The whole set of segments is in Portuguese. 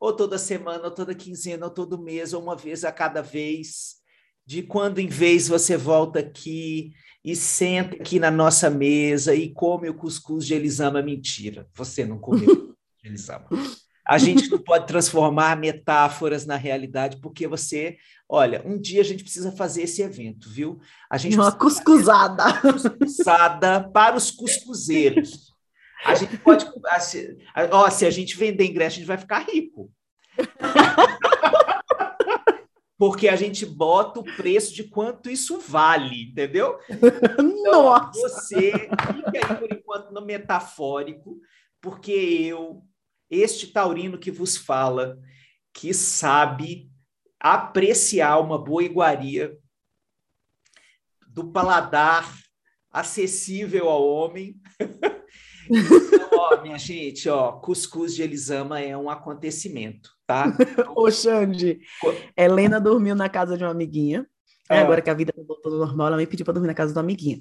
ou toda semana, ou toda quinzena, ou todo mês, ou uma vez a cada vez. De quando em vez você volta aqui e senta aqui na nossa mesa e come o cuscuz de Elisama. Mentira, você não comeu de Elisama. A gente não pode transformar metáforas na realidade, porque você, olha, um dia a gente precisa fazer esse evento, viu? A gente uma cuscuzada. Uma cuscuzada para os cuscuzeiros. A gente pode. Se, ó, se a gente vender ingresso, a gente vai ficar rico. Porque a gente bota o preço de quanto isso vale, entendeu? Então, Nossa! Você fica aí por enquanto no metafórico, porque eu, este taurino que vos fala, que sabe apreciar uma boa iguaria do paladar acessível ao homem. Então, ó, minha gente, ó, cuscuz de Elisama é um acontecimento, tá? Ô, Xande, Helena dormiu na casa de uma amiguinha. É. Agora que a vida voltou ao normal, ela me pediu para dormir na casa de uma amiguinha.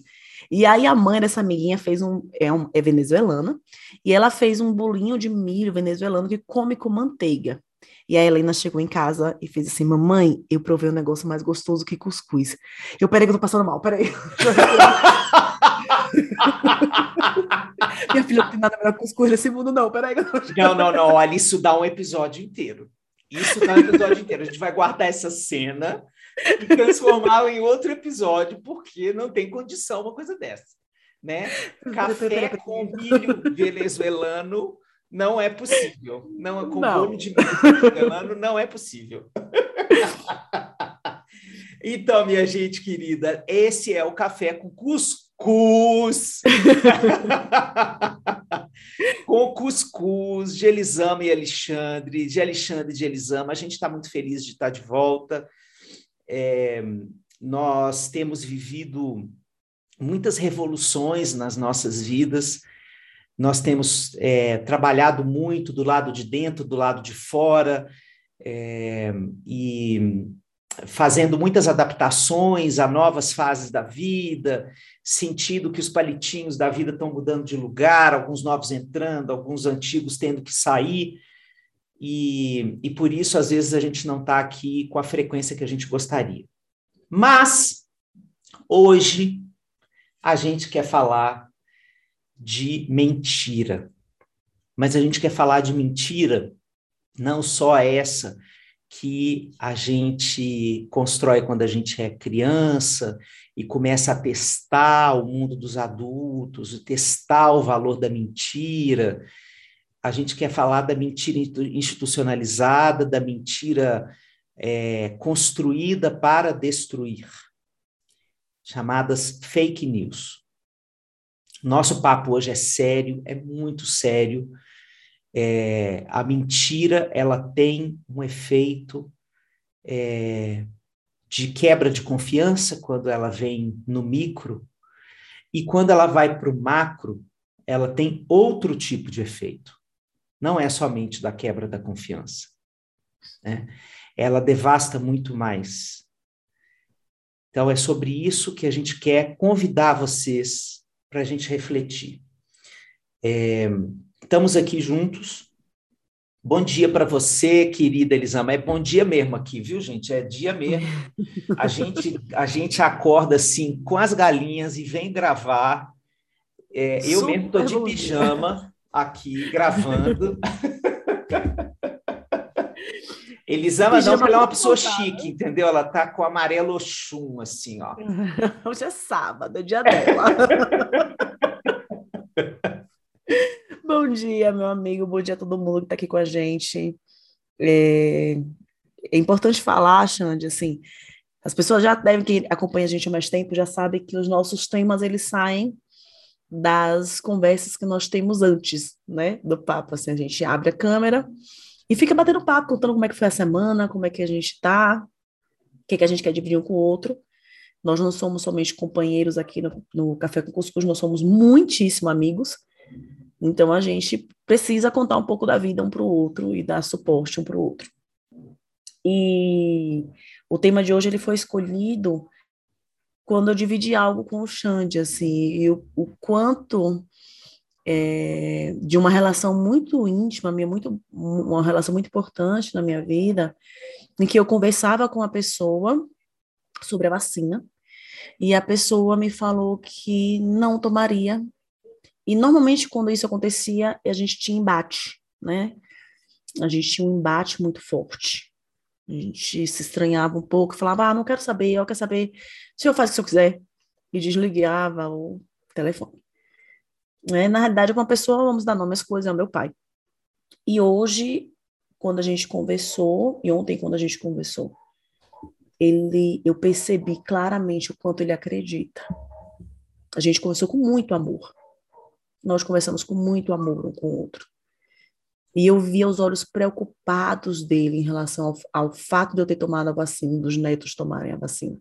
E aí a mãe dessa amiguinha fez um é, um, é venezuelana, e ela fez um bolinho de milho venezuelano que come com manteiga. E a Helena chegou em casa e fez assim: Mamãe, eu provei um negócio mais gostoso que cuscuz. Eu, peraí, que eu tô passando mal, peraí. Minha filha não tem nada melhor que cuscuz nesse mundo, não. Peraí. Não, não, não. Olha, isso dá um episódio inteiro. Isso dá um episódio inteiro. A gente vai guardar essa cena e transformá-la em outro episódio, porque não tem condição uma coisa dessa. Né? Café com milho venezuelano não é possível. Não, com não. bolo de milho venezuelano não é possível. Então, minha gente querida, esse é o café com cuscuz cuscuz. com cuscuz de Elisama e Alexandre, de Alexandre e de Elisama. A gente está muito feliz de estar de volta. É, nós temos vivido muitas revoluções nas nossas vidas. Nós temos é, trabalhado muito do lado de dentro, do lado de fora, é, e fazendo muitas adaptações a novas fases da vida, sentindo que os palitinhos da vida estão mudando de lugar, alguns novos entrando, alguns antigos tendo que sair, e, e por isso, às vezes, a gente não está aqui com a frequência que a gente gostaria. Mas, hoje, a gente quer falar de mentira. Mas a gente quer falar de mentira, não só essa que a gente constrói quando a gente é criança e começa a testar o mundo dos adultos, testar o valor da mentira. A gente quer falar da mentira institucionalizada, da mentira é, construída para destruir, chamadas fake news. Nosso papo hoje é sério, é muito sério é, a mentira ela tem um efeito é, de quebra de confiança quando ela vem no micro, e quando ela vai para o macro, ela tem outro tipo de efeito. Não é somente da quebra da confiança. Né? Ela devasta muito mais. Então, é sobre isso que a gente quer convidar vocês para a gente refletir. É, Estamos aqui juntos. Bom dia para você, querida Elisama. É bom dia mesmo aqui, viu, gente? É dia mesmo. A gente, a gente acorda assim com as galinhas e vem gravar. É, eu mesmo estou de pijama aqui gravando. Elisama não, porque ela é uma pessoa chique, entendeu? Ela tá com amarelo Oxum, assim, ó. Hoje é sábado, é dia dela. Bom dia, meu amigo, bom dia a todo mundo que está aqui com a gente. É, é importante falar, Xande, assim, as pessoas já devem, que acompanham a gente há mais tempo, já sabem que os nossos temas, eles saem das conversas que nós temos antes, né, do papo, assim, a gente abre a câmera, E fica batendo papo, contando como é que foi a semana, como é que a gente tá, o que, que a gente quer dividir um com o outro. Nós não somos somente companheiros aqui no, no Café com Cuscuz, nós somos muitíssimo amigos. Então a gente precisa contar um pouco da vida um para o outro e dar suporte um para o outro. E o tema de hoje ele foi escolhido quando eu dividi algo com o Xande, assim, e o, o quanto é, de uma relação muito íntima, minha, muito, uma relação muito importante na minha vida, em que eu conversava com a pessoa sobre a vacina, e a pessoa me falou que não tomaria. E normalmente quando isso acontecia, a gente tinha embate, né? A gente tinha um embate muito forte. A gente se estranhava um pouco, falava, ah, não quero saber, eu quero saber, se eu faço o que eu quiser. E desligava o telefone. É, na realidade, uma pessoa, vamos dar nome às coisas, é o meu pai. E hoje, quando a gente conversou, e ontem, quando a gente conversou, ele, eu percebi claramente o quanto ele acredita. A gente conversou com muito amor. Nós conversamos com muito amor um com o outro. E eu via os olhos preocupados dele em relação ao, ao fato de eu ter tomado a vacina, dos netos tomarem a vacina.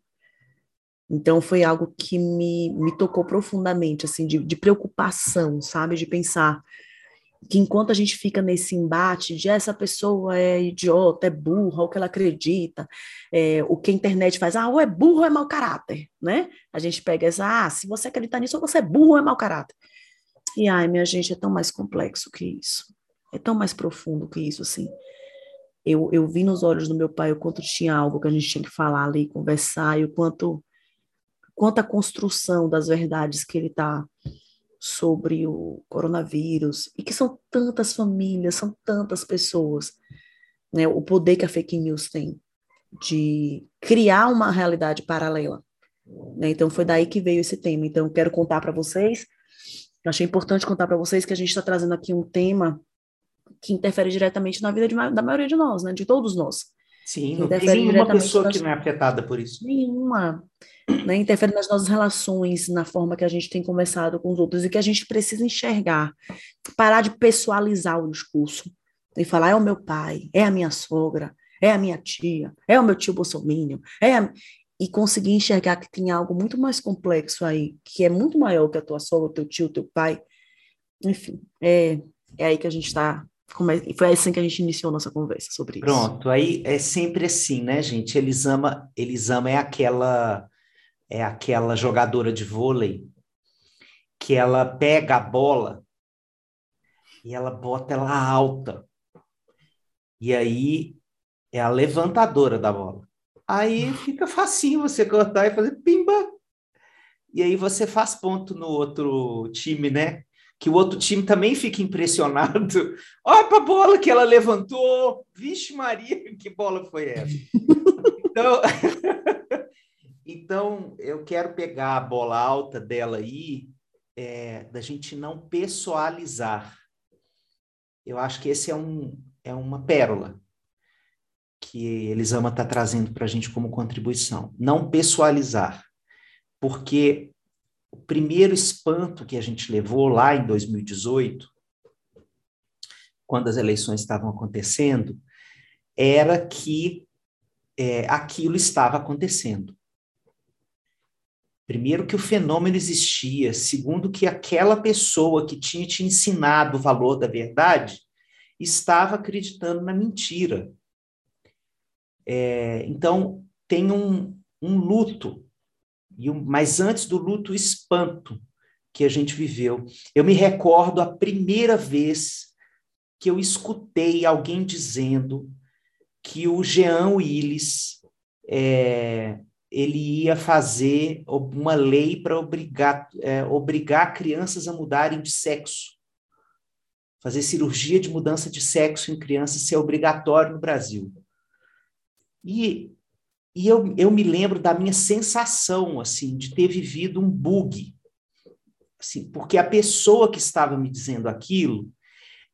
Então foi algo que me, me tocou profundamente, assim, de, de preocupação, sabe? De pensar, que enquanto a gente fica nesse embate de essa pessoa é idiota, é burra, o que ela acredita, é, o que a internet faz, ah, ou é burro ou é mau caráter, né? A gente pega essa, ah, se você acreditar nisso, ou você é burro ou é mau caráter. E, ai, minha gente, é tão mais complexo que isso. É tão mais profundo que isso, assim. Eu, eu vi nos olhos do meu pai o quanto tinha algo que a gente tinha que falar ali, conversar, e o quanto, quanto a construção das verdades que ele está sobre o coronavírus, e que são tantas famílias, são tantas pessoas, né, o poder que a fake news tem de criar uma realidade paralela. Né? Então, foi daí que veio esse tema. Então, eu quero contar para vocês, eu achei importante contar para vocês que a gente está trazendo aqui um tema que interfere diretamente na vida de, da maioria de nós, né, de todos nós. Sim, não tem nenhuma pessoa que não é afetada por isso. Nenhuma né, interfere nas nossas relações, na forma que a gente tem conversado com os outros e que a gente precisa enxergar, parar de pessoalizar o discurso e falar é o meu pai, é a minha sogra, é a minha tia, é o meu tio Bolsonaro, é a... e conseguir enxergar que tem algo muito mais complexo aí, que é muito maior que a tua sogra, o teu tio, o teu pai. Enfim, é, é aí que a gente está foi assim que a gente iniciou nossa conversa sobre isso. Pronto, aí é sempre assim, né, gente? Elisama, Elisama é aquela é aquela jogadora de vôlei que ela pega a bola e ela bota ela alta. E aí é a levantadora da bola. Aí fica facinho você cortar e fazer pimba. E aí você faz ponto no outro time, né? Que o outro time também fica impressionado. Olha a bola que ela levantou. Vixe Maria, que bola foi essa? Então, Então, eu quero pegar a bola alta dela aí, é, da gente não pessoalizar. Eu acho que esse é, um, é uma pérola que Elisama está trazendo para a gente como contribuição. Não pessoalizar. Porque o primeiro espanto que a gente levou lá em 2018, quando as eleições estavam acontecendo, era que é, aquilo estava acontecendo. Primeiro, que o fenômeno existia. Segundo, que aquela pessoa que tinha te ensinado o valor da verdade estava acreditando na mentira. É, então, tem um, um luto, e um, mas antes do luto, espanto que a gente viveu. Eu me recordo a primeira vez que eu escutei alguém dizendo que o Jean Willis é, ele ia fazer uma lei para obrigar, é, obrigar crianças a mudarem de sexo. Fazer cirurgia de mudança de sexo em crianças ser obrigatório no Brasil. E, e eu, eu me lembro da minha sensação, assim, de ter vivido um bug. Assim, porque a pessoa que estava me dizendo aquilo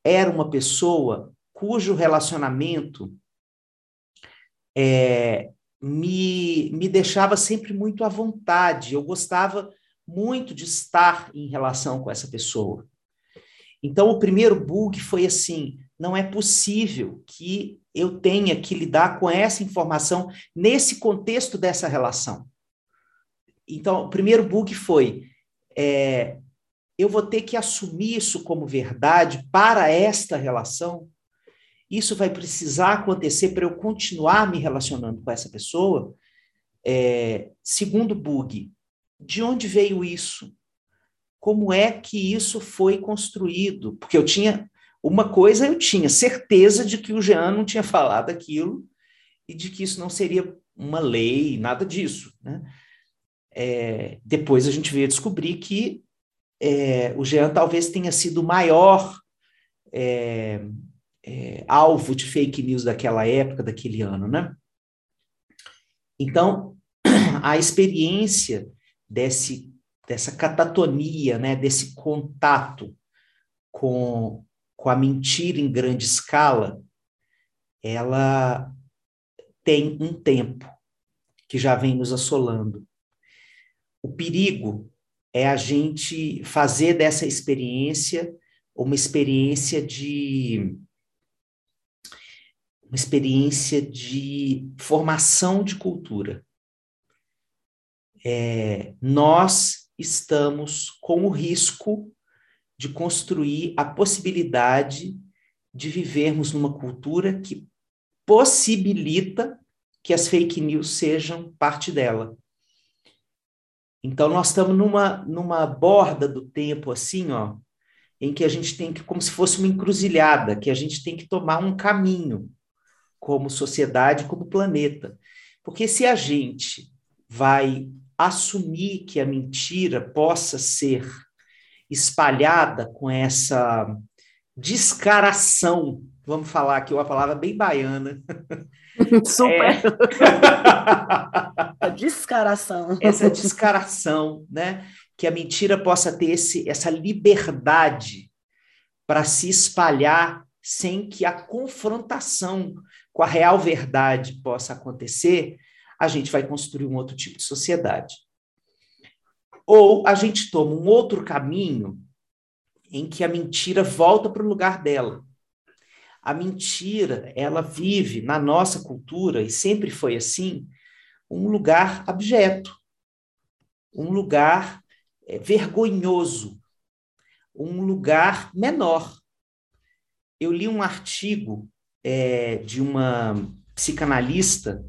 era uma pessoa cujo relacionamento é, me, me deixava sempre muito à vontade. Eu gostava muito de estar em relação com essa pessoa. Então, o primeiro bug foi assim: não é possível que eu tenha que lidar com essa informação nesse contexto dessa relação. Então, o primeiro bug foi: é, eu vou ter que assumir isso como verdade para esta relação. Isso vai precisar acontecer para eu continuar me relacionando com essa pessoa. É, segundo bug, de onde veio isso? Como é que isso foi construído? Porque eu tinha uma coisa, eu tinha certeza de que o Jean não tinha falado aquilo e de que isso não seria uma lei, nada disso. Né? É, depois a gente veio descobrir que é, o Jean talvez tenha sido o maior é, é, alvo de fake news daquela época, daquele ano, né? Então, a experiência desse, dessa catatonia, né, desse contato com, com a mentira em grande escala, ela tem um tempo que já vem nos assolando. O perigo é a gente fazer dessa experiência uma experiência de uma experiência de formação de cultura. É, nós estamos com o risco de construir a possibilidade de vivermos numa cultura que possibilita que as fake news sejam parte dela. Então, nós estamos numa, numa borda do tempo, assim, ó, em que a gente tem que, como se fosse uma encruzilhada, que a gente tem que tomar um caminho como sociedade, como planeta. Porque se a gente vai assumir que a mentira possa ser espalhada com essa descaração, vamos falar aqui uma palavra bem baiana, Super. É. a descaração. Essa descaração, né? Que a mentira possa ter esse, essa liberdade para se espalhar sem que a confrontação com a real verdade possa acontecer, a gente vai construir um outro tipo de sociedade. Ou a gente toma um outro caminho em que a mentira volta para o lugar dela. A mentira, ela vive na nossa cultura, e sempre foi assim, um lugar abjeto, um lugar é, vergonhoso, um lugar menor. Eu li um artigo é, de uma psicanalista,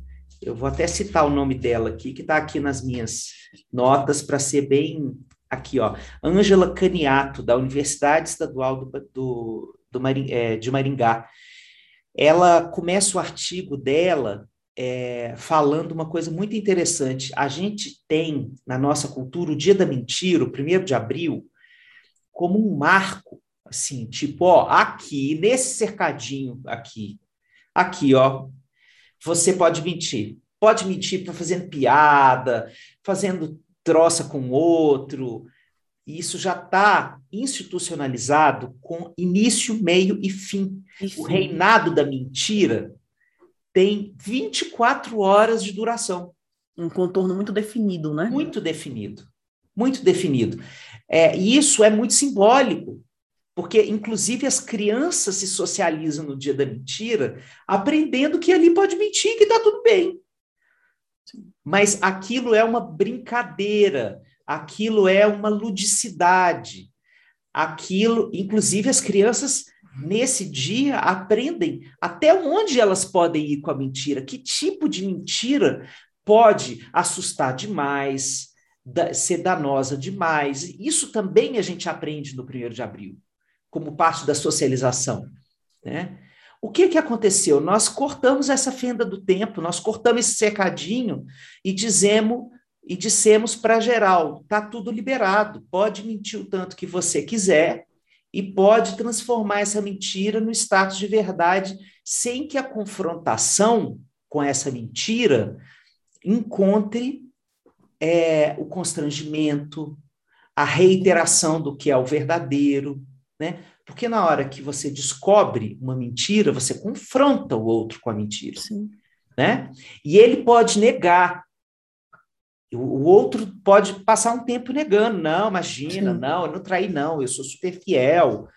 eu vou até citar o nome dela aqui, que está aqui nas minhas notas, para ser bem aqui, ó. Ângela Caniato, da Universidade Estadual do, do, do é, de Maringá. Ela começa o artigo dela é, falando uma coisa muito interessante. A gente tem na nossa cultura o Dia da Mentira, o primeiro de abril, como um marco, assim, tipo, ó, aqui, nesse cercadinho aqui, aqui, ó, você pode mentir. Pode mentir para fazendo piada, fazendo troça com outro, e isso já está institucionalizado com início, meio e fim. O reinado da mentira tem 24 horas de duração. Um contorno muito definido, né? Muito definido. Muito definido. É, e isso é muito simbólico, porque, inclusive, as crianças se socializam no dia da mentira, aprendendo que ali pode mentir, que está tudo bem. Mas aquilo é uma brincadeira aquilo é uma ludicidade. Aquilo, inclusive as crianças nesse dia aprendem até onde elas podem ir com a mentira, que tipo de mentira pode assustar demais, ser danosa demais. Isso também a gente aprende no 1 de abril, como parte da socialização. Né? O que, que aconteceu? Nós cortamos essa fenda do tempo, nós cortamos esse secadinho e dizemos e dissemos para geral: tá tudo liberado, pode mentir o tanto que você quiser e pode transformar essa mentira no status de verdade, sem que a confrontação com essa mentira encontre é, o constrangimento, a reiteração do que é o verdadeiro, né? Porque na hora que você descobre uma mentira, você confronta o outro com a mentira, Sim. né? E ele pode negar, o outro pode passar um tempo negando, não, imagina, Sim. não, eu não traí, não, eu sou super fiel,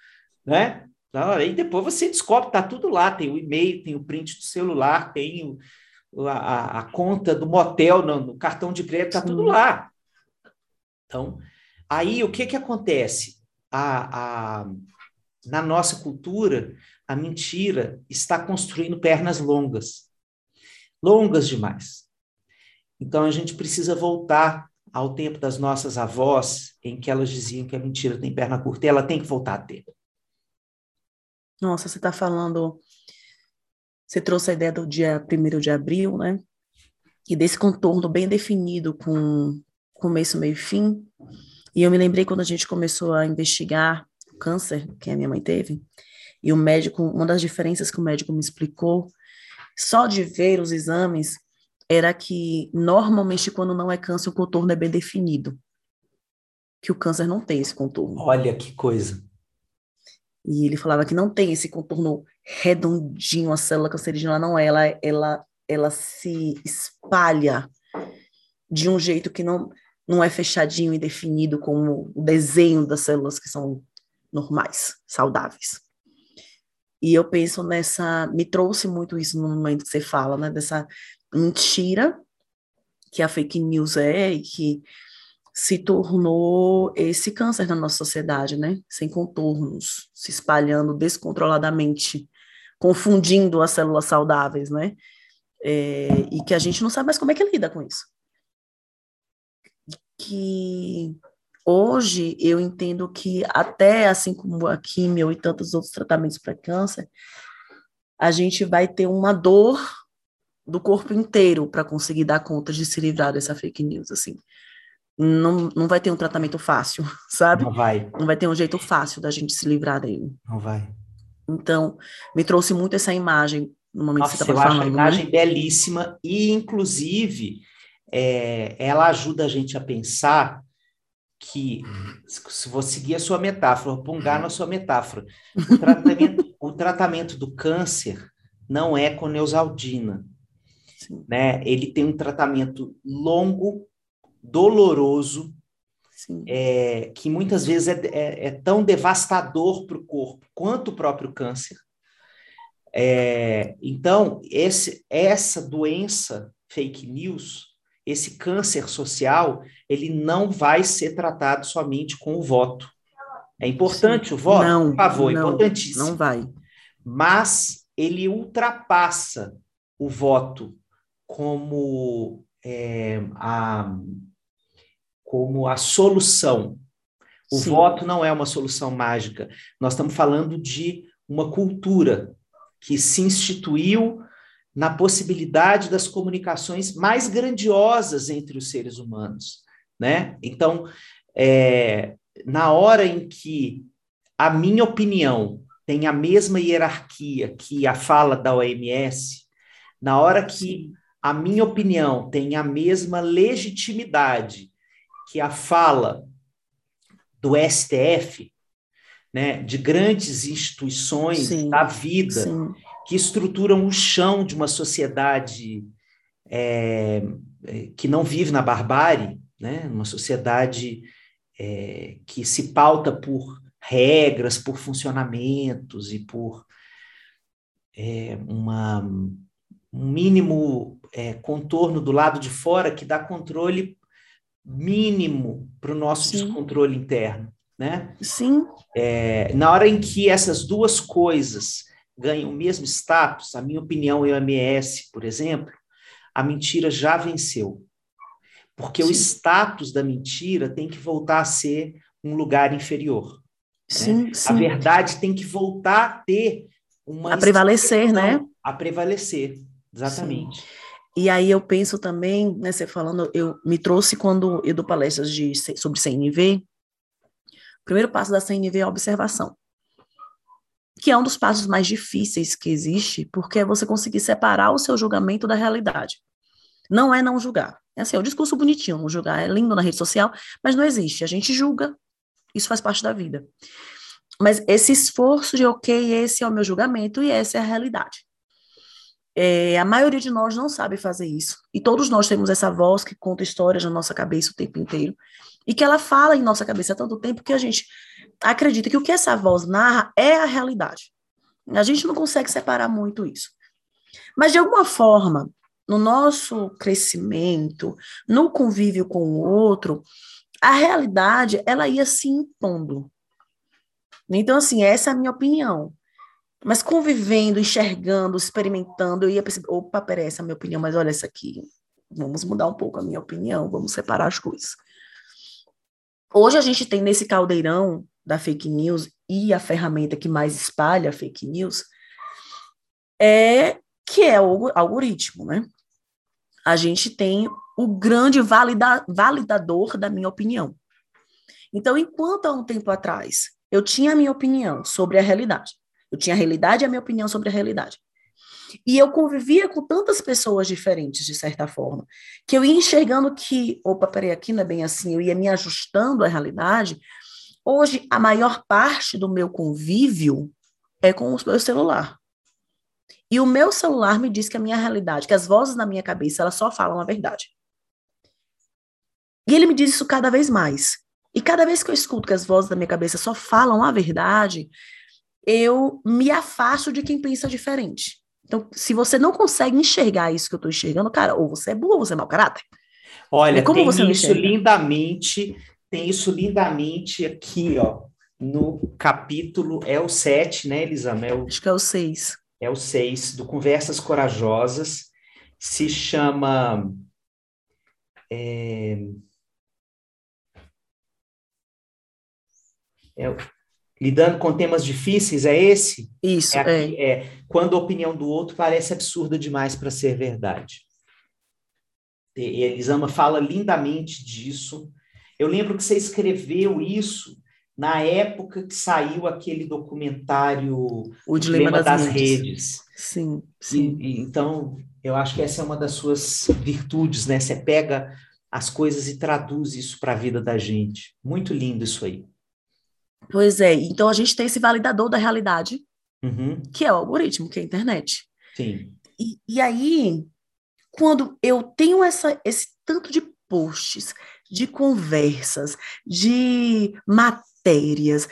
né? Aí depois você descobre, tá tudo lá, tem o e-mail, tem o print do celular, tem o, a, a, conta do motel no, no cartão de crédito, tá tudo lá. Então, aí o que que acontece? A, a, na nossa cultura, a mentira está construindo pernas longas. Longas demais. Então a gente precisa voltar ao tempo das nossas avós, em que elas diziam que a mentira tem perna curta, e ela tem que voltar a ter. Nossa, você está falando. Você trouxe a ideia do dia 1 de abril, né? E desse contorno bem definido com começo, meio e fim. E eu me lembrei quando a gente começou a investigar o câncer que a minha mãe teve, e o médico, uma das diferenças que o médico me explicou, só de ver os exames, era que normalmente quando não é câncer, o contorno é bem definido. Que o câncer não tem esse contorno. Olha que coisa. E ele falava que não tem esse contorno redondinho, a célula cancerígena não é, ela, ela, ela se espalha de um jeito que não, não é fechadinho e definido como o desenho das células que são normais, saudáveis. E eu penso nessa, me trouxe muito isso no momento que você fala, né, dessa mentira que a fake news é e que se tornou esse câncer na nossa sociedade, né? Sem contornos, se espalhando descontroladamente, confundindo as células saudáveis, né? É, e que a gente não sabe mais como é que lida com isso. Que hoje eu entendo que até assim como a quimio e tantos outros tratamentos para câncer, a gente vai ter uma dor do corpo inteiro para conseguir dar conta de se livrar dessa fake news, assim não, não vai ter um tratamento fácil, sabe? Não vai. Não vai ter um jeito fácil da gente se livrar dele. Não vai. Então, me trouxe muito essa imagem no momento Nossa, que você estava falando. Acho a imagem né? belíssima e, inclusive, é, ela ajuda a gente a pensar que, se vou seguir a sua metáfora, pungar na sua metáfora, o tratamento, o tratamento do câncer não é com neusaldina. Né? Ele tem um tratamento longo, doloroso, é, que muitas vezes é, é, é tão devastador para o corpo quanto o próprio câncer. É, então, esse, essa doença fake news, esse câncer social, ele não vai ser tratado somente com o voto. É importante Sim. o voto? Não, por favor, não, importantíssimo. Não vai. Mas ele ultrapassa o voto como é, a, como a solução. O Sim. voto não é uma solução mágica. Nós estamos falando de uma cultura que se instituiu na possibilidade das comunicações mais grandiosas entre os seres humanos, né? Então, é, na hora em que a minha opinião tem a mesma hierarquia que a fala da OMS, na hora que a minha opinião tem a mesma legitimidade que a fala do STF, né, de grandes instituições sim, da vida, sim. Que estruturam o chão de uma sociedade é, é, que não vive na barbárie, né, uma sociedade é, que se pauta por regras, por funcionamentos e por é, uma, um mínimo é, contorno do lado de fora que dá controle mínimo para o nosso Sim. descontrole interno, né? Sim. É, na hora em que essas duas coisas ganham o mesmo status, a minha opinião e o MS, por exemplo, a mentira já venceu. Porque Sim. o status da mentira tem que voltar a ser um lugar inferior. Sim, né? sim. A verdade tem que voltar a ter uma. A prevalecer, né? A prevalecer, exatamente. Sim. E aí eu penso também, né, você falando, eu me trouxe quando eu dou palestras de, sobre CNV, o primeiro passo da CNV é a observação, que é um dos passos mais difíceis que existe, porque é você conseguir separar o seu julgamento da realidade. Não é não julgar. É assim, é o discurso bonitinho, não julgar é lindo na rede social, mas não existe. A gente julga, isso faz parte da vida. Mas esse esforço de, ok, esse é o meu julgamento e essa é a realidade. É, a maioria de nós não sabe fazer isso. E todos nós temos essa voz que conta histórias na nossa cabeça o tempo inteiro. E que ela fala em nossa cabeça há tanto tempo que a gente acredita que o que essa voz narra é a realidade. A gente não consegue separar muito isso. Mas, de alguma forma, no nosso crescimento, no convívio com o outro, a realidade, ela ia se impondo. Então, assim, essa é a minha opinião. Mas convivendo, enxergando, experimentando, eu ia perceber, opa, peraí, essa é a minha opinião, mas olha essa aqui. Vamos mudar um pouco a minha opinião, vamos separar as coisas. Hoje a gente tem nesse caldeirão da fake news e a ferramenta que mais espalha fake news é que é o algoritmo, né? A gente tem o grande valida, validador da minha opinião. Então, enquanto há um tempo atrás eu tinha a minha opinião sobre a realidade, eu tinha a realidade e a minha opinião sobre a realidade. E eu convivia com tantas pessoas diferentes, de certa forma, que eu ia enxergando que, opa, peraí, aqui não é bem assim, eu ia me ajustando à realidade. Hoje, a maior parte do meu convívio é com o meu celular. E o meu celular me diz que a minha realidade, que as vozes na minha cabeça, elas só falam a verdade. E ele me diz isso cada vez mais. E cada vez que eu escuto que as vozes da minha cabeça só falam a verdade, eu me afasto de quem pensa diferente. Então, se você não consegue enxergar isso que eu estou enxergando, cara, ou você é burro ou você é mau caráter. Olha, como tem você isso lindamente, tem isso lindamente aqui, ó, no capítulo, é o 7, né, Elisama? É Acho que é o 6 é o 6, do Conversas Corajosas, se chama. É, é, lidando com temas difíceis, é esse? Isso, é, aqui, é. é. Quando a opinião do outro parece absurda demais para ser verdade. E Elisama fala lindamente disso. Eu lembro que você escreveu isso na época que saiu aquele documentário O Dilema, das, das redes. redes. Sim, sim. E, e, então, eu acho que essa é uma das suas virtudes, né? Você pega as coisas e traduz isso para a vida da gente. Muito lindo isso aí. Pois é, então a gente tem esse validador da realidade, uhum. que é o algoritmo, que é a internet. Sim. E, e aí, quando eu tenho essa, esse tanto de posts, de conversas, de matérias,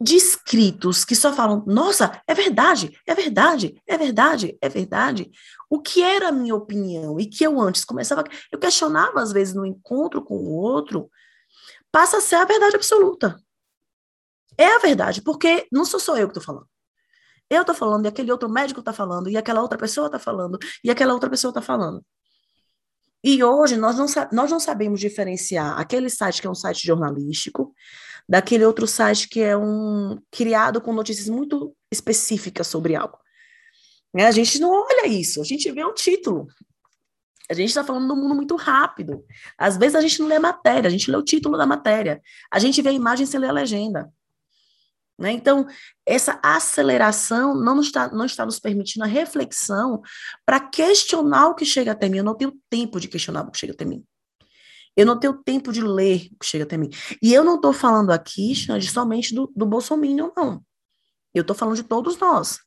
de escritos que só falam: nossa, é verdade, é verdade, é verdade, é verdade. O que era a minha opinião e que eu antes começava, eu questionava às vezes no encontro com o outro, passa a ser a verdade absoluta. É a verdade, porque não sou só eu que estou falando. Eu estou falando, e aquele outro médico está falando, e aquela outra pessoa está falando, e aquela outra pessoa está falando. E hoje nós não, nós não sabemos diferenciar aquele site que é um site jornalístico daquele outro site que é um criado com notícias muito específicas sobre algo. Né? A gente não olha isso, a gente vê o título. A gente está falando do mundo muito rápido. Às vezes a gente não lê a matéria, a gente lê o título da matéria. A gente vê a imagem sem ler a legenda. Né? Então, essa aceleração não está, não está nos permitindo a reflexão para questionar o que chega até mim. Eu não tenho tempo de questionar o que chega até mim. Eu não tenho tempo de ler o que chega até mim. E eu não estou falando aqui, Xande, somente do, do Bolsonaro, não. Eu estou falando de todos nós.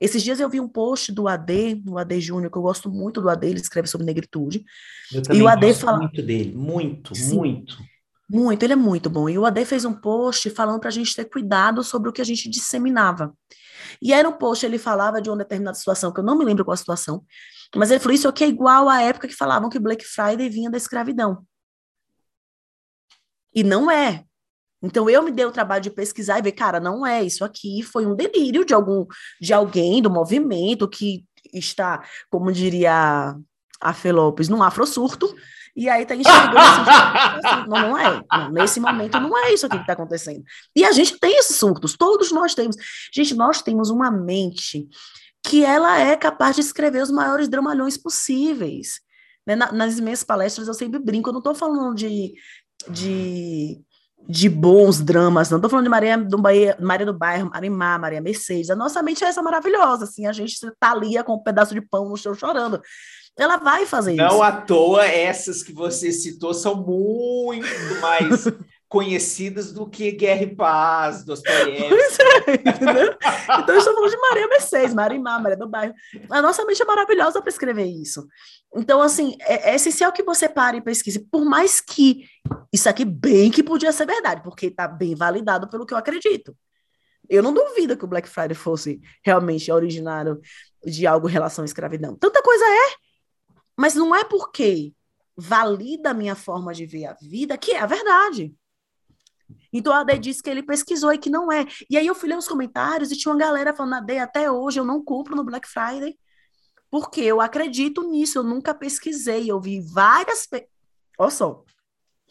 Esses dias eu vi um post do AD, do AD Júnior, que eu gosto muito do AD, ele escreve sobre negritude. Eu também e o AD gosto fala... muito dele, muito, Sim, muito. Muito, ele é muito bom. E o AD fez um post falando para a gente ter cuidado sobre o que a gente disseminava. E era um post, ele falava de uma determinada situação, que eu não me lembro qual a situação, mas ele falou: isso aqui é igual à época que falavam que Black Friday vinha da escravidão. E não é. Então eu me dei o trabalho de pesquisar e ver, cara, não é isso aqui, foi um delírio de algum de alguém do movimento que está, como diria a Fê Lopes, num afrosurto, e aí tá enxergando assim, não, não é. Não, nesse momento não é isso aqui que está acontecendo. E a gente tem esses surtos, todos nós temos. Gente, nós temos uma mente que ela é capaz de escrever os maiores dramalhões possíveis. Né? nas minhas palestras eu sempre brinco, eu não estou falando de, de, de bons dramas, não estou falando de Maria do, Bahia, Maria do Bairro, Marimar, Maria Mercedes. A nossa mente é essa maravilhosa, assim, a gente está ali com um pedaço de pão no chão chorando. Ela vai fazer não isso. Não à toa, essas que você citou são muito mais conhecidas do que Guerra e Paz, Dostoiévski. É, então, eu estou falando de Maria Mercedes, Marimar, Maria do Bairro. A nossa mente é maravilhosa para escrever isso. Então, assim, é, é, essencial que você pare e pesquise. Por mais que isso aqui bem que podia ser verdade, porque está bem validado pelo que eu acredito. Eu não duvido que o Black Friday fosse realmente originário de algo em relação à escravidão. Tanta coisa é, mas não é porque valida a minha forma de ver a vida que é a verdade. Então a Ade disse que ele pesquisou e que não é. E aí eu fui ler os comentários e tinha uma galera falando, Ade, até hoje eu não compro no Black Friday, porque eu acredito nisso, eu nunca pesquisei, eu vi várias... Pe... Olha só,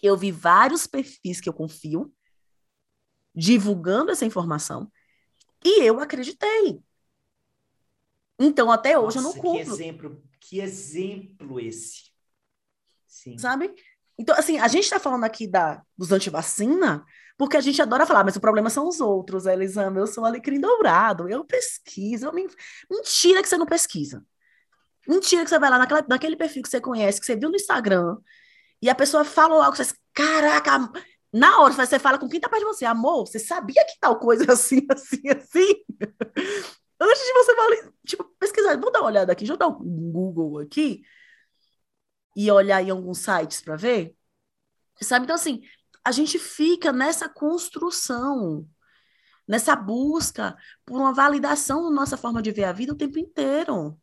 eu vi vários perfis que eu confio divulgando essa informação e eu acreditei. Então, até hoje Nossa, eu não compro. Que exemplo, que exemplo esse. Sim. Sabe? Então, assim, a gente está falando aqui da, dos antivacina porque a gente adora falar, mas o problema são os outros, Elisama. Eu sou um alecrim dourado, eu pesquiso. Eu me... Mentira que você não pesquisa. Mentira que você vai lá naquela, naquele perfil que você conhece, que você viu no Instagram, e a pessoa falou algo, você diz, caraca, na hora você fala com quem tá perto de você, amor, você sabia que tal coisa assim, assim, assim? Antes de você tipo, pesquisar, vou dar uma olhada aqui, deixa eu dar um Google aqui e olhar em alguns sites para ver. Sabe? Então, assim, a gente fica nessa construção, nessa busca por uma validação da nossa forma de ver a vida o tempo inteiro.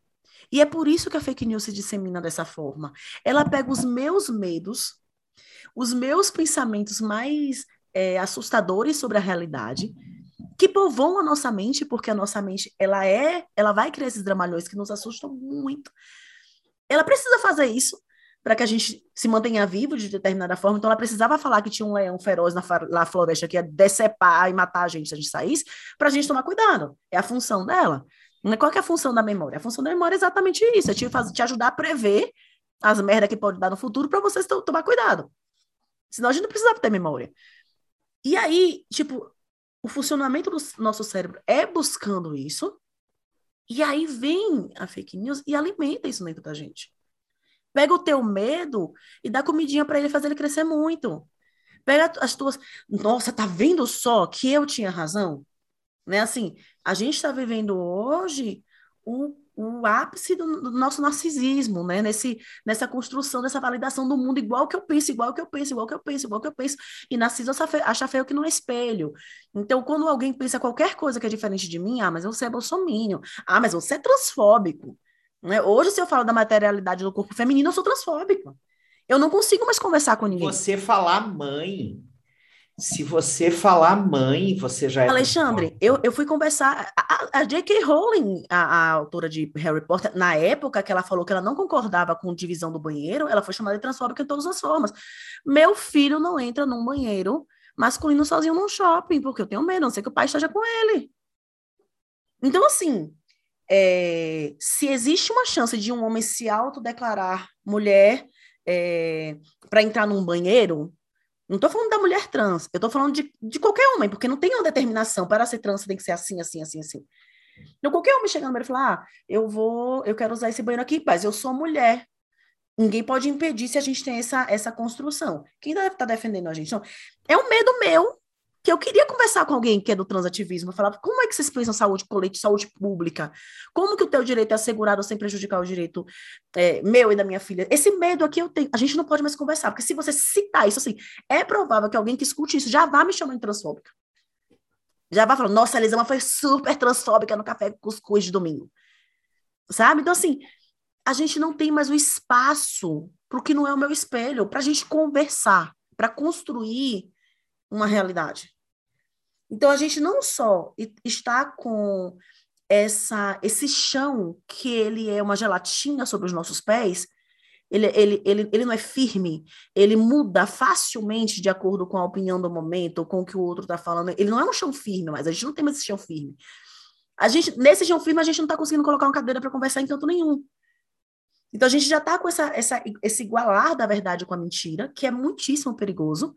E é por isso que a fake news se dissemina dessa forma. Ela pega os meus medos, os meus pensamentos mais é, assustadores sobre a realidade, que povoam a nossa mente, porque a nossa mente, ela é, ela vai criar esses dramalhões que nos assustam muito. Ela precisa fazer isso para que a gente se mantenha vivo de determinada forma. Então, ela precisava falar que tinha um leão feroz na, na floresta que ia decepar e matar a gente se a gente saísse, para a gente tomar cuidado. É a função dela. Qual é a função da memória? A função da memória é exatamente isso, é te, fazer, te ajudar a prever as merdas que pode dar no futuro para vocês tomar cuidado. Senão a gente não precisava ter memória. E aí, tipo, o funcionamento do nosso cérebro é buscando isso, e aí vem a fake news e alimenta isso dentro da gente. Pega o teu medo e dá comidinha para ele fazer ele crescer muito. Pega as tuas. Nossa, tá vendo só que eu tinha razão? Né? Assim, a gente está vivendo hoje o o ápice do, do, nosso narcisismo, né? Nesse, nessa construção, dessa validação do mundo, igual que eu penso, igual que eu penso, igual que eu penso, igual que eu penso. E Narciso acha feio que não é espelho. Então, quando alguém pensa qualquer coisa que é diferente de mim, ah, mas você é bolsominion, ah, mas você é transfóbico. Né? Hoje, se eu falo da materialidade do corpo feminino, eu sou transfóbica. Eu não consigo mais conversar com ninguém. Você falar mãe se você falar mãe, você já é. Alexandre, eu, eu fui conversar. A, a J.K. Rowling, a, a, autora de Harry Potter, na época que ela falou que ela não concordava com divisão do banheiro, ela foi chamada de transfóbica em todas as formas. Meu filho não entra num banheiro masculino sozinho num shopping, porque eu tenho medo, não sei que o pai esteja com ele. Então, assim, é, se existe uma chance de um homem se autodeclarar mulher é, para entrar num banheiro, não estou falando da mulher trans, eu estou falando de, de qualquer homem, porque não tem uma determinação para ser trans, você tem que ser assim, assim, assim, assim. Então, qualquer homem chegando e falar, ah, eu vou, eu quero usar esse banheiro aqui, mas eu sou mulher. Ninguém pode impedir se a gente tem essa, essa construção. Quem deve estar tá defendendo a gente? Então, é um medo meu que eu queria conversar com alguém que é do transativismo, falar como é que vocês pensam saúde colete, saúde pública? Como que o teu direito é assegurado sem prejudicar o direito é, meu e da minha filha? Esse medo aqui eu tenho. A gente não pode mais conversar, porque se você citar isso assim, é provável que alguém que escute isso já vá me chamando de transfóbica. Já vai falar, nossa, a Elisama foi super transfóbica no café cuscuz de domingo. Sabe? Então, assim, a gente não tem mais o espaço para o que não é o meu espelho, para a gente conversar, para construir uma realidade. Então a gente não só está com essa esse chão que ele é uma gelatina sobre os nossos pés, ele, ele, ele, ele não é firme, ele muda facilmente de acordo com a opinião do momento, ou com o que o outro está falando. Ele não é um chão firme, mas a gente não tem mais esse chão firme. A gente, nesse chão firme, a gente não está conseguindo colocar uma cadeira para conversar em canto nenhum. Então a gente já está com essa, essa, esse igualar da verdade com a mentira, que é muitíssimo perigoso.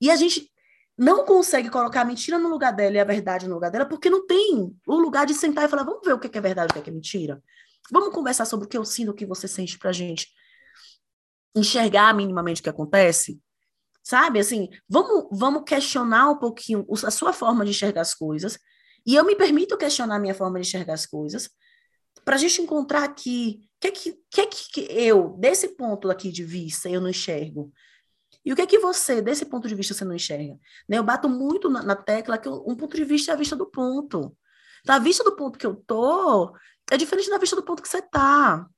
E a gente não consegue colocar a mentira no lugar dela e a verdade no lugar dela, porque não tem o lugar de sentar e falar, vamos ver o que é verdade e o que é mentira. Vamos conversar sobre o que eu sinto, o que você sente pra gente enxergar minimamente o que acontece. Sabe, assim, vamos, vamos questionar um pouquinho a sua forma de enxergar as coisas, e eu me permito questionar a minha forma de enxergar as coisas, para a gente encontrar aqui o que, que, que, que eu, desse ponto aqui de vista, eu não enxergo. E o que é que você, desse ponto de vista, você não enxerga? Né? Eu bato muito na, na tecla que um ponto de vista é a vista do ponto. Então, a vista do ponto que eu tô é diferente da vista do ponto que você tá.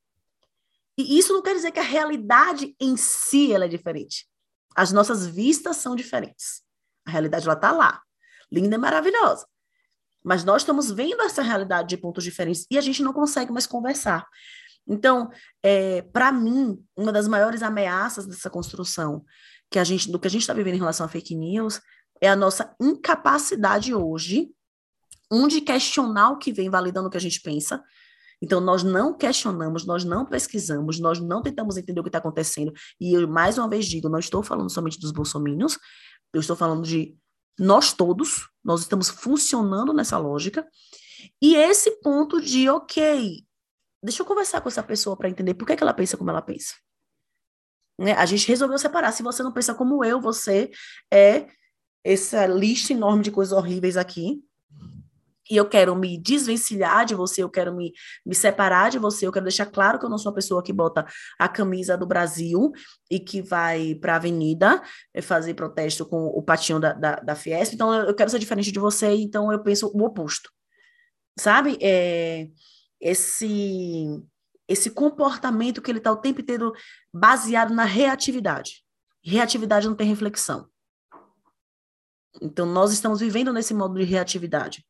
E isso não quer dizer que a realidade em si ela é diferente. As nossas vistas são diferentes. A realidade ela tá lá, linda e maravilhosa. Mas nós estamos vendo essa realidade de pontos diferentes e a gente não consegue mais conversar. Então, é, para mim, uma das maiores ameaças dessa construção que a gente, do que a gente está vivendo em relação a fake news é a nossa incapacidade hoje, um de questionar o que vem validando o que a gente pensa. Então, nós não questionamos, nós não pesquisamos, nós não tentamos entender o que está acontecendo. E eu, mais uma vez, digo, não estou falando somente dos bolsominions, eu estou falando de nós todos, nós estamos funcionando nessa lógica. E esse ponto de, ok, deixa eu conversar com essa pessoa para entender por que, que ela pensa como ela pensa. Né? A gente resolveu separar. Se você não pensa como eu, você é essa lista enorme de coisas horríveis aqui. E eu quero me desvencilhar de você, eu quero me, me separar de você, eu quero deixar claro que eu não sou uma pessoa que bota a camisa do Brasil e que vai para a avenida eh, fazer protesto com o patinho da, da, da Fiesp. Então, eu quero ser diferente de você, então eu penso o oposto. Sabe? É, esse, esse comportamento que ele está o tempo inteiro baseado na reatividade. Reatividade não tem reflexão. Então, nós estamos vivendo nesse modo de reatividade.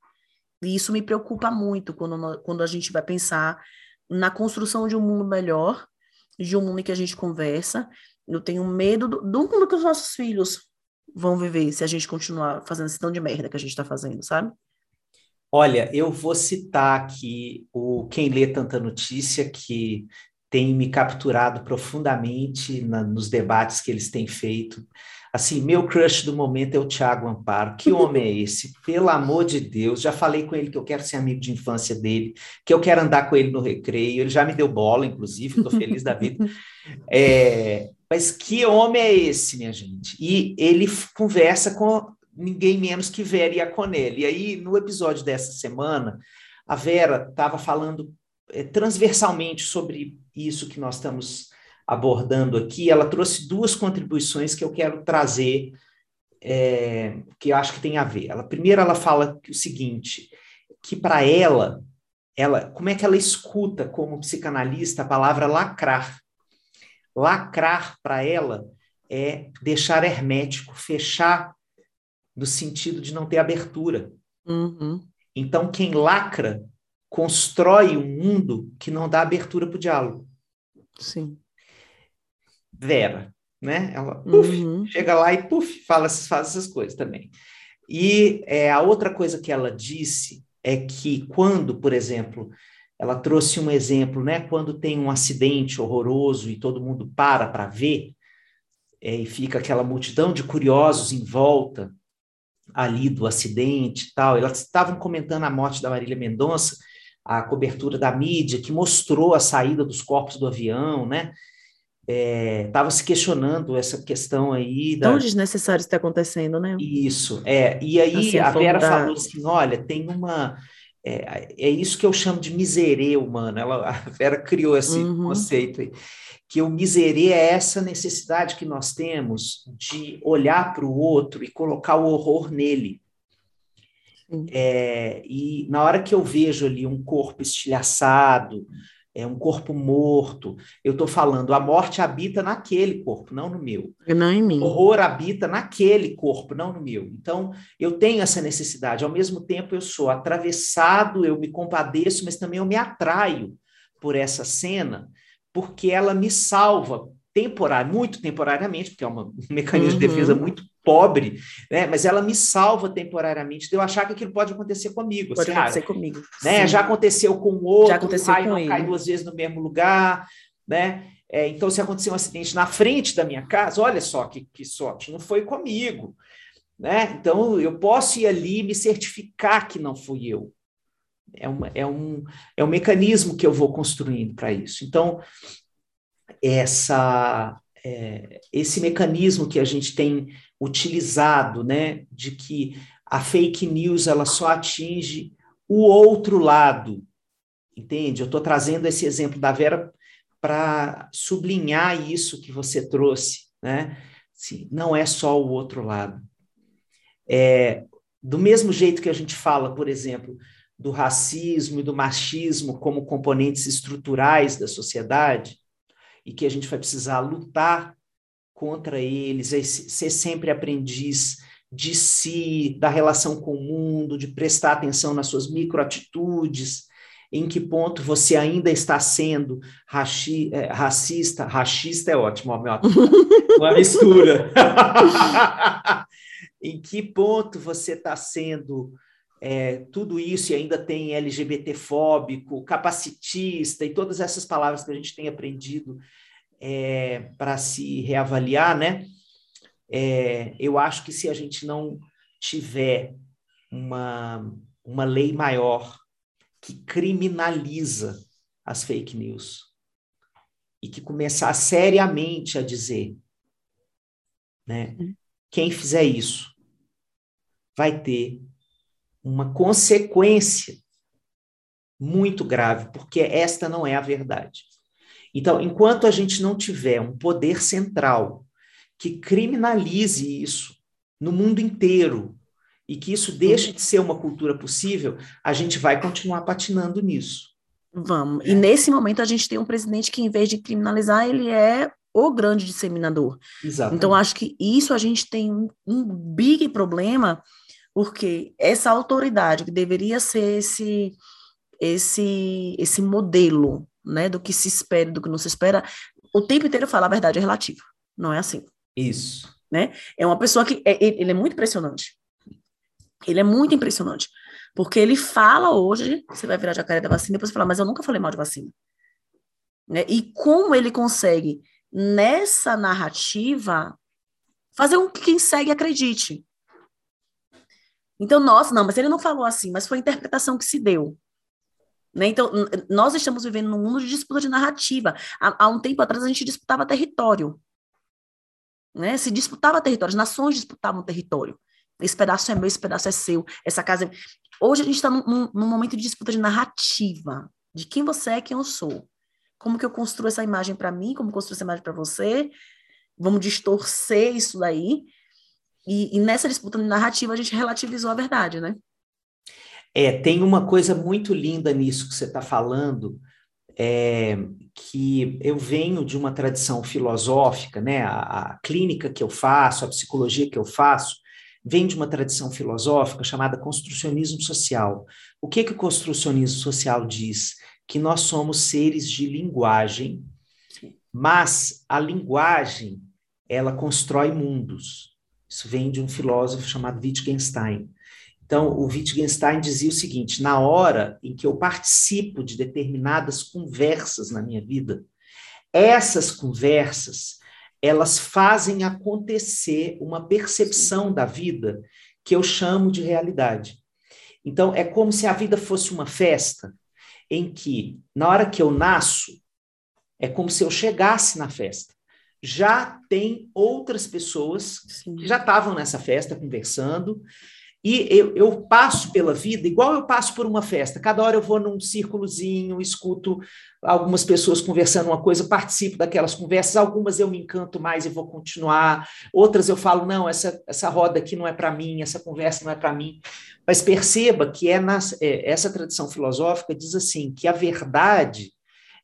E isso me preocupa muito quando, quando a gente vai pensar na construção de um mundo melhor, de um mundo em que a gente conversa. Eu tenho medo do, do mundo que os nossos filhos vão viver se a gente continuar fazendo esse tão de merda que a gente está fazendo, sabe? Olha, eu vou citar aqui o Quem Lê Tanta Notícia, que tem me capturado profundamente na, nos debates que eles têm feito. Assim, meu crush do momento é o Tiago Amparo. Que homem é esse? Pelo amor de Deus, já falei com ele que eu quero ser amigo de infância dele, que eu quero andar com ele no recreio. Ele já me deu bola, inclusive, estou feliz da vida. É, mas que homem é esse, minha gente? E ele conversa com ninguém menos que Vera Iaconelli. E aí, no episódio dessa semana, a Vera estava falando é, transversalmente sobre isso que nós estamos abordando aqui. Ela trouxe duas contribuições que eu quero trazer, é, que eu acho que tem a ver. Ela, primeiro, ela fala o seguinte, que para ela, ela, como é que ela escuta como psicanalista a palavra lacrar? Lacrar para ela é deixar hermético, fechar no sentido de não ter abertura. Uhum. Então, quem lacra constrói um mundo que não dá abertura para o diálogo. Sim. Vera, né? Ela puff, uhum. chega lá e puf, fala, faz essas coisas também. E é, a outra coisa que ela disse é que quando, por exemplo, ela trouxe um exemplo, né? Quando tem um acidente horroroso e todo mundo para para ver, é, e fica aquela multidão de curiosos em volta, ali do acidente e tal. Elas estavam comentando a morte da Marília Mendonça, a cobertura da mídia que mostrou a saída dos corpos do avião, né? Estava é, se questionando essa questão aí. Da... Tão desnecessário está acontecendo, né? Isso, é. E aí assim, a Vera da... falou assim: olha, tem uma. É, é isso que eu chamo de miserê humano. Ela, a Vera criou esse uhum. conceito aí que o miserê é essa necessidade que nós temos de olhar para o outro e colocar o horror nele. É, e na hora que eu vejo ali um corpo estilhaçado, é um corpo morto, eu estou falando, a morte habita naquele corpo, não no meu. Não em mim. O horror habita naquele corpo, não no meu. Então, eu tenho essa necessidade. Ao mesmo tempo, eu sou atravessado, eu me compadeço, mas também eu me atraio por essa cena porque ela me salva temporário, muito temporariamente, porque é uma, um mecanismo uhum. de defesa muito pobre, né? Mas ela me salva temporariamente de eu achar que aquilo pode acontecer comigo. Pode assim, acontecer ah, comigo. Né? Já aconteceu com o outro, Já aconteceu o raio não ele. cai duas vezes no mesmo lugar, né? É, então, se acontecer um acidente na frente da minha casa, olha só que, que sorte, não foi comigo. Né? Então, eu posso ir ali e me certificar que não fui eu é, uma, é, um, é um mecanismo que eu vou construindo para isso. Então, essa, é, esse mecanismo que a gente tem utilizado, né, de que a fake news ela só atinge o outro lado, entende? Eu estou trazendo esse exemplo da Vera para sublinhar isso que você trouxe, né? Sim, não é só o outro lado. É, do mesmo jeito que a gente fala, por exemplo, do racismo e do machismo como componentes estruturais da sociedade, e que a gente vai precisar lutar contra eles, é ser sempre aprendiz de si, da relação com o mundo, de prestar atenção nas suas microatitudes, em que ponto você ainda está sendo é, racista, racista é ótimo, ó, meu, uma mistura. em que ponto você está sendo é, tudo isso e ainda tem LGBTfóbico, capacitista e todas essas palavras que a gente tem aprendido é, para se reavaliar, né? É, eu acho que se a gente não tiver uma, uma lei maior que criminaliza as fake news e que começar seriamente a dizer, né? Uhum. Quem fizer isso vai ter uma consequência muito grave, porque esta não é a verdade. Então, enquanto a gente não tiver um poder central que criminalize isso no mundo inteiro e que isso deixe de ser uma cultura possível, a gente vai continuar patinando nisso. Vamos. É. E nesse momento a gente tem um presidente que, em vez de criminalizar, ele é o grande disseminador. Exatamente. Então, acho que isso a gente tem um, um big problema, porque essa autoridade que deveria ser esse, esse, esse modelo né, do que se espera, do que não se espera, o tempo inteiro fala a verdade é relativa. Não é assim. Isso. Né? É uma pessoa que é, ele é muito impressionante. Ele é muito impressionante. Porque ele fala hoje, você vai virar jacaré da vacina, depois fala, mas eu nunca falei mal de vacina. Né? E como ele consegue, nessa narrativa, fazer com que quem segue acredite. Então, nossa, não, mas ele não falou assim, mas foi a interpretação que se deu. Né? Então, nós estamos vivendo num mundo de disputa de narrativa. Há, há um tempo atrás, a gente disputava território. Né? Se disputava território, as nações disputavam território. Esse pedaço é meu, esse pedaço é seu, essa casa é... Hoje a gente está num, num, momento de disputa de narrativa, de quem você é, quem eu sou. Como que eu construo essa imagem para mim, como construo essa imagem para você. Vamos distorcer isso daí. E, e, nessa disputa narrativa a gente relativizou a verdade, né? É, tem uma coisa muito linda nisso que você está falando, é, que eu venho de uma tradição filosófica, né? A, a, clínica que eu faço, a psicologia que eu faço, vem de uma tradição filosófica chamada construcionismo social. O que, que o construcionismo social diz? Que nós somos seres de linguagem, mas a linguagem ela constrói mundos. Isso vem de um filósofo chamado Wittgenstein. Então, o Wittgenstein dizia o seguinte: na hora em que eu participo de determinadas conversas na minha vida, essas conversas elas fazem acontecer uma percepção da vida que eu chamo de realidade. Então, é como se a vida fosse uma festa em que, na hora que eu nasço, é como se eu chegasse na festa. Já tem outras pessoas Sim. que já estavam nessa festa conversando, e eu, eu, passo pela vida igual eu passo por uma festa. Cada hora eu vou num círculozinho, escuto algumas pessoas conversando uma coisa, participo daquelas conversas. Algumas eu me encanto mais e vou continuar. Outras eu falo, não, essa, essa roda aqui não é para mim, essa conversa não é para mim. Mas perceba que é, nas, é essa tradição filosófica diz assim, que a verdade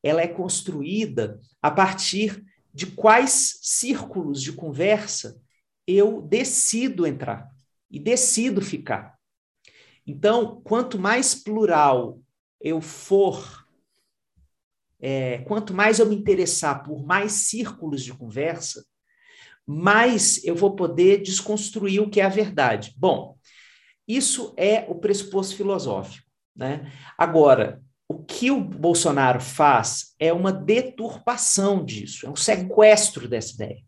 ela é construída a partir de quais círculos de conversa eu decido entrar e decido ficar. Então, quanto mais plural eu for, é, quanto mais eu me interessar por mais círculos de conversa, mais eu vou poder desconstruir o que é a verdade. Bom, isso é o pressuposto filosófico. Né? Agora, o que o Bolsonaro faz é uma deturpação disso, é um sequestro dessa ideia.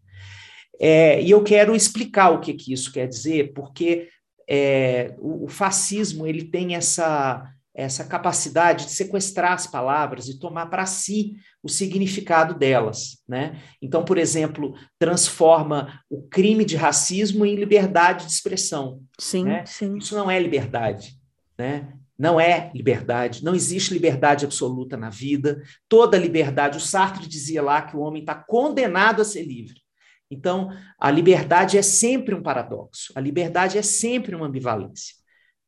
É, e eu quero explicar o que, que isso quer dizer, porque é, o, o, fascismo ele tem essa, essa capacidade de sequestrar as palavras e tomar para si o significado delas, né? Então, por exemplo, transforma o crime de racismo em liberdade de expressão. Sim, né? sim. Isso não é liberdade, né? Não é liberdade, não existe liberdade absoluta na vida. Toda liberdade, o Sartre dizia lá que o homem está condenado a ser livre. Então, a liberdade é sempre um paradoxo, a liberdade é sempre uma ambivalência.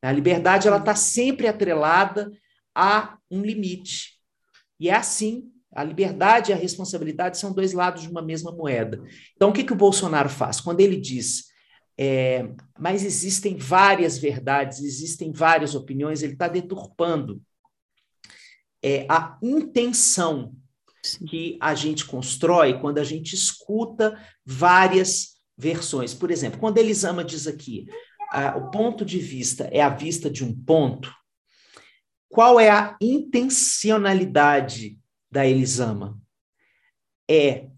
A liberdade ela está sempre atrelada a um limite. E é assim, a liberdade e a responsabilidade são dois lados de uma mesma moeda. Então, o que, que o Bolsonaro faz? Quando ele diz, é, mas existem várias verdades, existem várias opiniões, ele está deturpando é, a intenção que a gente constrói quando a gente escuta várias versões. Por exemplo, quando Elisama diz aqui, a, o ponto de vista é a vista de um ponto, qual é a intencionalidade da Elisama? É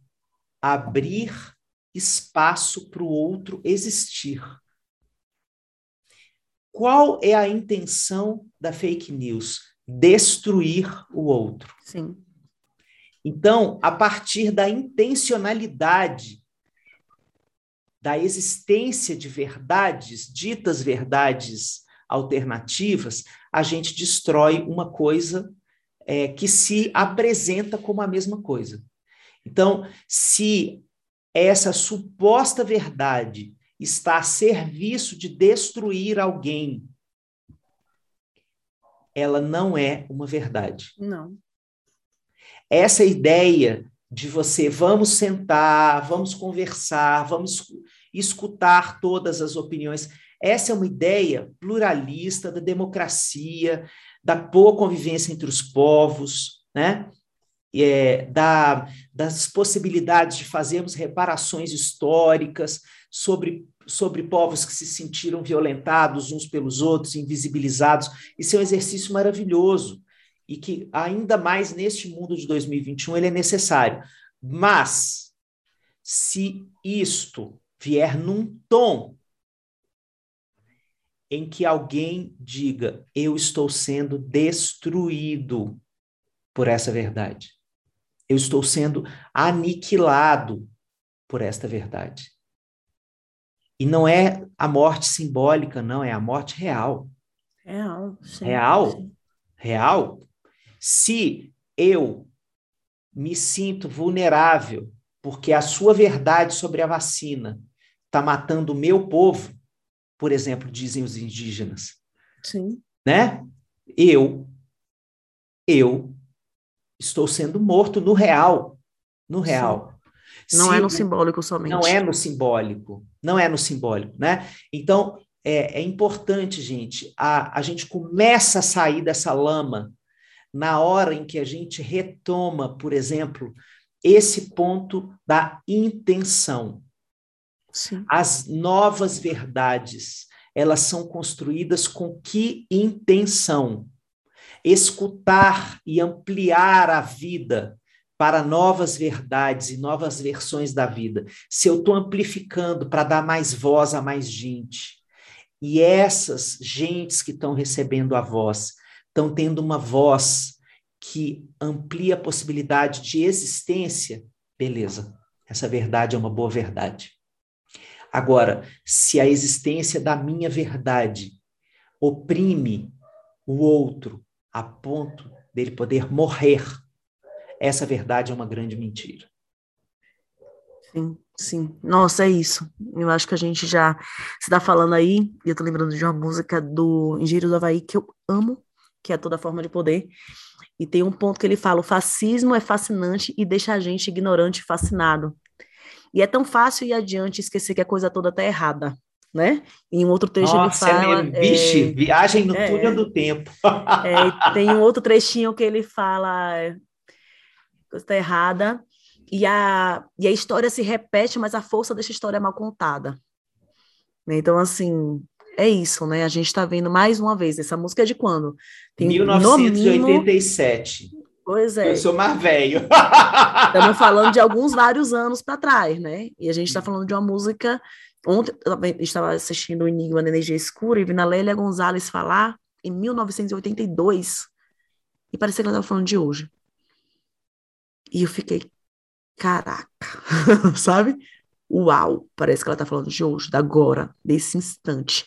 abrir espaço para o outro existir. Qual é a intenção da fake news? Destruir o outro. Sim. Então, a partir da intencionalidade da existência de verdades, ditas verdades alternativas, a gente destrói uma coisa é, que se apresenta como a mesma coisa. Então, se essa suposta verdade está a serviço de destruir alguém, ela não é uma verdade. Não. Essa ideia de você vamos sentar, vamos conversar, vamos escutar todas as opiniões. Essa é uma ideia pluralista da democracia, da boa convivência entre os povos, né? É, da, das possibilidades de fazermos reparações históricas sobre, sobre povos que se sentiram violentados uns pelos outros, invisibilizados. Isso é um exercício maravilhoso e que ainda mais neste mundo de 2021 ele é necessário. Mas se isto vier num tom em que alguém diga: eu estou sendo destruído por essa verdade. Eu estou sendo aniquilado por esta verdade. E não é a morte simbólica, não, é a morte real. Real, sim, real, sim. real. Se eu me sinto vulnerável porque a sua verdade sobre a vacina está matando o meu povo, por exemplo, dizem os indígenas. Sim. Né? Eu, eu estou sendo morto no real, no real. Não é no simbólico somente. Não é no simbólico, não é no simbólico, né? Então, é, é importante, gente, a, a gente começa a sair dessa lama na hora em que a gente retoma, por exemplo, esse ponto da intenção. Sim. As novas verdades, elas são construídas com que intenção? Escutar e ampliar a vida para novas verdades e novas versões da vida. Se eu estou amplificando para dar mais voz a mais gente, e essas gentes que estão recebendo a voz estão tendo uma voz que amplia a possibilidade de existência, beleza, essa verdade é uma boa verdade. Agora, se a existência da minha verdade oprime o outro a ponto dele poder morrer, essa verdade é uma grande mentira. Sim, sim. Nossa, é isso. Eu acho que a gente já se está falando aí, e eu tô lembrando de uma música do Engenheiro do Havaí que eu amo, que é Toda Forma de Poder. E tem um ponto que ele fala: o fascismo é fascinante e deixa a gente ignorante e fascinado. E é tão fácil ir adiante esquecer que a coisa toda está errada, né? Em um outro trecho Nossa, ele fala... É Vixe, é, viagem no é, túnel do tempo. é, tem um outro trechinho que ele fala coisa está errada e a, e a história se repete, mas a força dessa história é mal contada. Então, assim, é isso, né? A gente está vendo mais uma vez. Essa música é de quando? Tem, 1987. Mínimo, pois é. Eu sou mais velho. Estamos falando de alguns vários anos para trás, né? E a gente está falando de uma música. Ontem eu estava assistindo o Enigma da Energia Escura e vi a Lélia Gonzalez falar em 1982 e parecia que ela estava falando de hoje. E eu fiquei, caraca, sabe? Uau, parece que ela está falando de hoje, da agora, desse instante.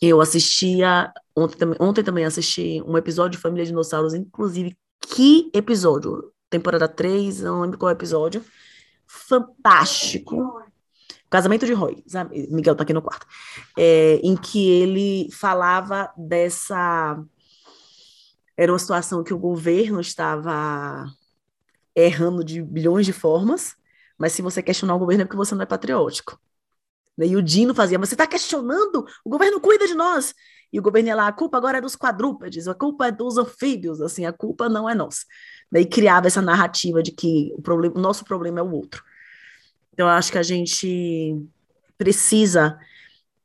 Eu assistia, ontem, ontem também assisti um episódio de Família Dinossauros, inclusive, que episódio? Temporada 3, não lembro qual episódio. Fantástico. Casamento de Roy? Miguel tá aqui no quarto. É, em que ele falava dessa. Era uma situação que o governo estava errando de bilhões de formas, mas se você questionar o governo é porque você não é patriótico. E o Dino fazia, mas você está questionando? O governo cuida de nós. E o governo ia lá, a culpa agora é dos quadrúpedes, a culpa é dos anfíbios, assim, a culpa não é nossa. Daí criava essa narrativa de que o, problema, o nosso problema é o outro. Então, eu acho que a gente precisa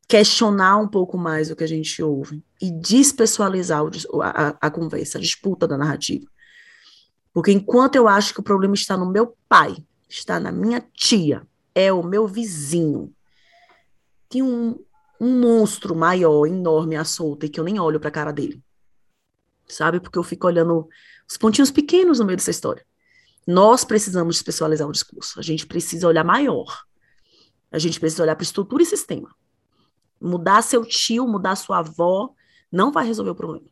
questionar um pouco mais o que a gente ouve e despessoalizar o, a, a conversa, a disputa da narrativa. Porque enquanto eu acho que o problema está no meu pai, está na minha tia, é o meu vizinho, tem um, um monstro maior, enorme, à solta, e que eu nem olho para a cara dele. Sabe? Porque eu fico olhando os pontinhos pequenos no meio dessa história. Nós precisamos especializar o discurso. A gente precisa olhar maior. A gente precisa olhar para estrutura e sistema. Mudar seu tio, mudar sua avó, não vai resolver o problema.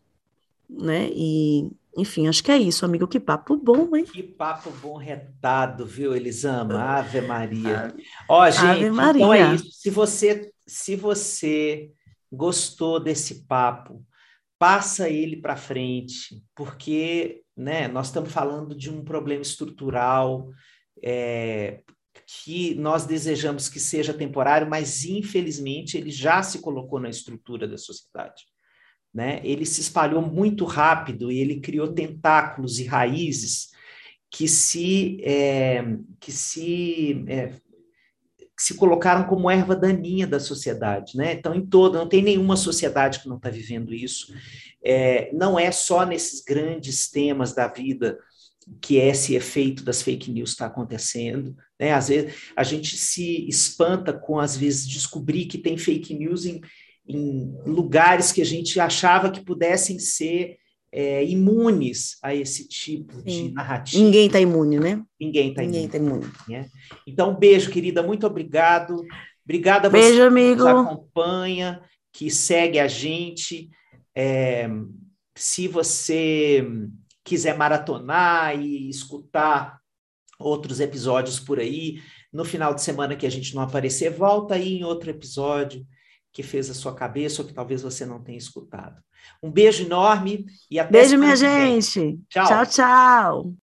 Né? E enfim, acho que é isso, amigo. Que papo bom, hein? Que papo bom retado, viu, Elisama? Ave Maria. Ó, gente, Maria. então é isso. Se você, se você gostou desse papo, passa ele para frente, porque né, nós estamos falando de um problema estrutural é, que nós desejamos que seja temporário, mas infelizmente ele já se colocou na estrutura da sociedade né? Ele se espalhou muito rápido e ele criou tentáculos e raízes que se é, que se é, se colocaram como erva daninha da sociedade, né? Então, em toda, não tem nenhuma sociedade que não está vivendo isso. É, não é só nesses grandes temas da vida que esse efeito das fake news está acontecendo, né? Às vezes a gente se espanta com às vezes descobrir que tem fake news em, em lugares que a gente achava que pudessem ser é, imunes a esse tipo Sim. de narrativa. Ninguém está imune, né? Ninguém está imune. Tá imune. Né? Então, beijo, querida, muito obrigado. Obrigada a beijo, você amigo. que nos acompanha, que segue a gente. É, se você quiser maratonar e escutar outros episódios por aí, no final de semana que a gente não aparecer, volta aí em outro episódio que fez a sua cabeça ou que talvez você não tenha escutado. Um beijo enorme e até Beijo, minha gente. Tchau, tchau. tchau.